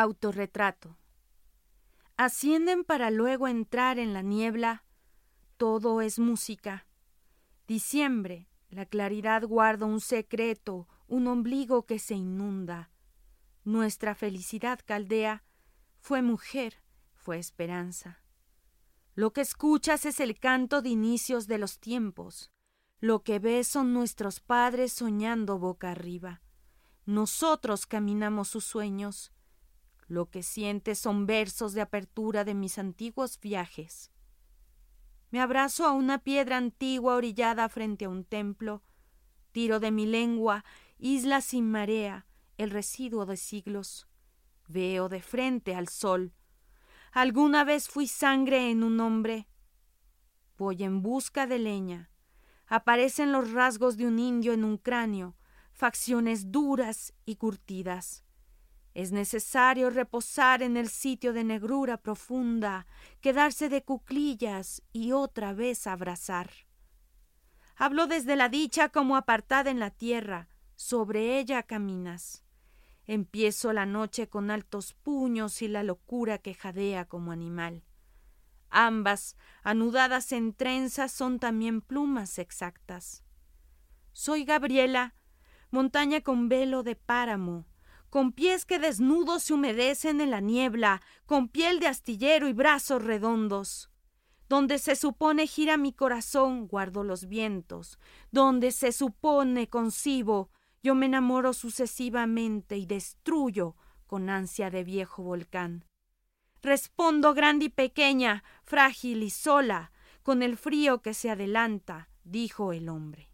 Autorretrato. Ascienden para luego entrar en la niebla. Todo es música. Diciembre. La claridad guarda un secreto, un ombligo que se inunda. Nuestra felicidad caldea fue mujer, fue esperanza. Lo que escuchas es el canto de inicios de los tiempos. Lo que ves son nuestros padres soñando boca arriba. Nosotros caminamos sus sueños. Lo que sientes son versos de apertura de mis antiguos viajes. Me abrazo a una piedra antigua orillada frente a un templo. Tiro de mi lengua, isla sin marea, el residuo de siglos. Veo de frente al sol. Alguna vez fui sangre en un hombre. Voy en busca de leña. Aparecen los rasgos de un indio en un cráneo, facciones duras y curtidas. Es necesario reposar en el sitio de negrura profunda, quedarse de cuclillas y otra vez abrazar. Hablo desde la dicha como apartada en la tierra, sobre ella caminas. Empiezo la noche con altos puños y la locura que jadea como animal. Ambas, anudadas en trenzas, son también plumas exactas. Soy Gabriela, montaña con velo de páramo, con pies que desnudos se humedecen en la niebla, con piel de astillero y brazos redondos. Donde se supone gira mi corazón, guardo los vientos. Donde se supone concibo, yo me enamoro sucesivamente y destruyo con ansia de viejo volcán. Respondo grande y pequeña, frágil y sola, con el frío que se adelanta, dijo el hombre.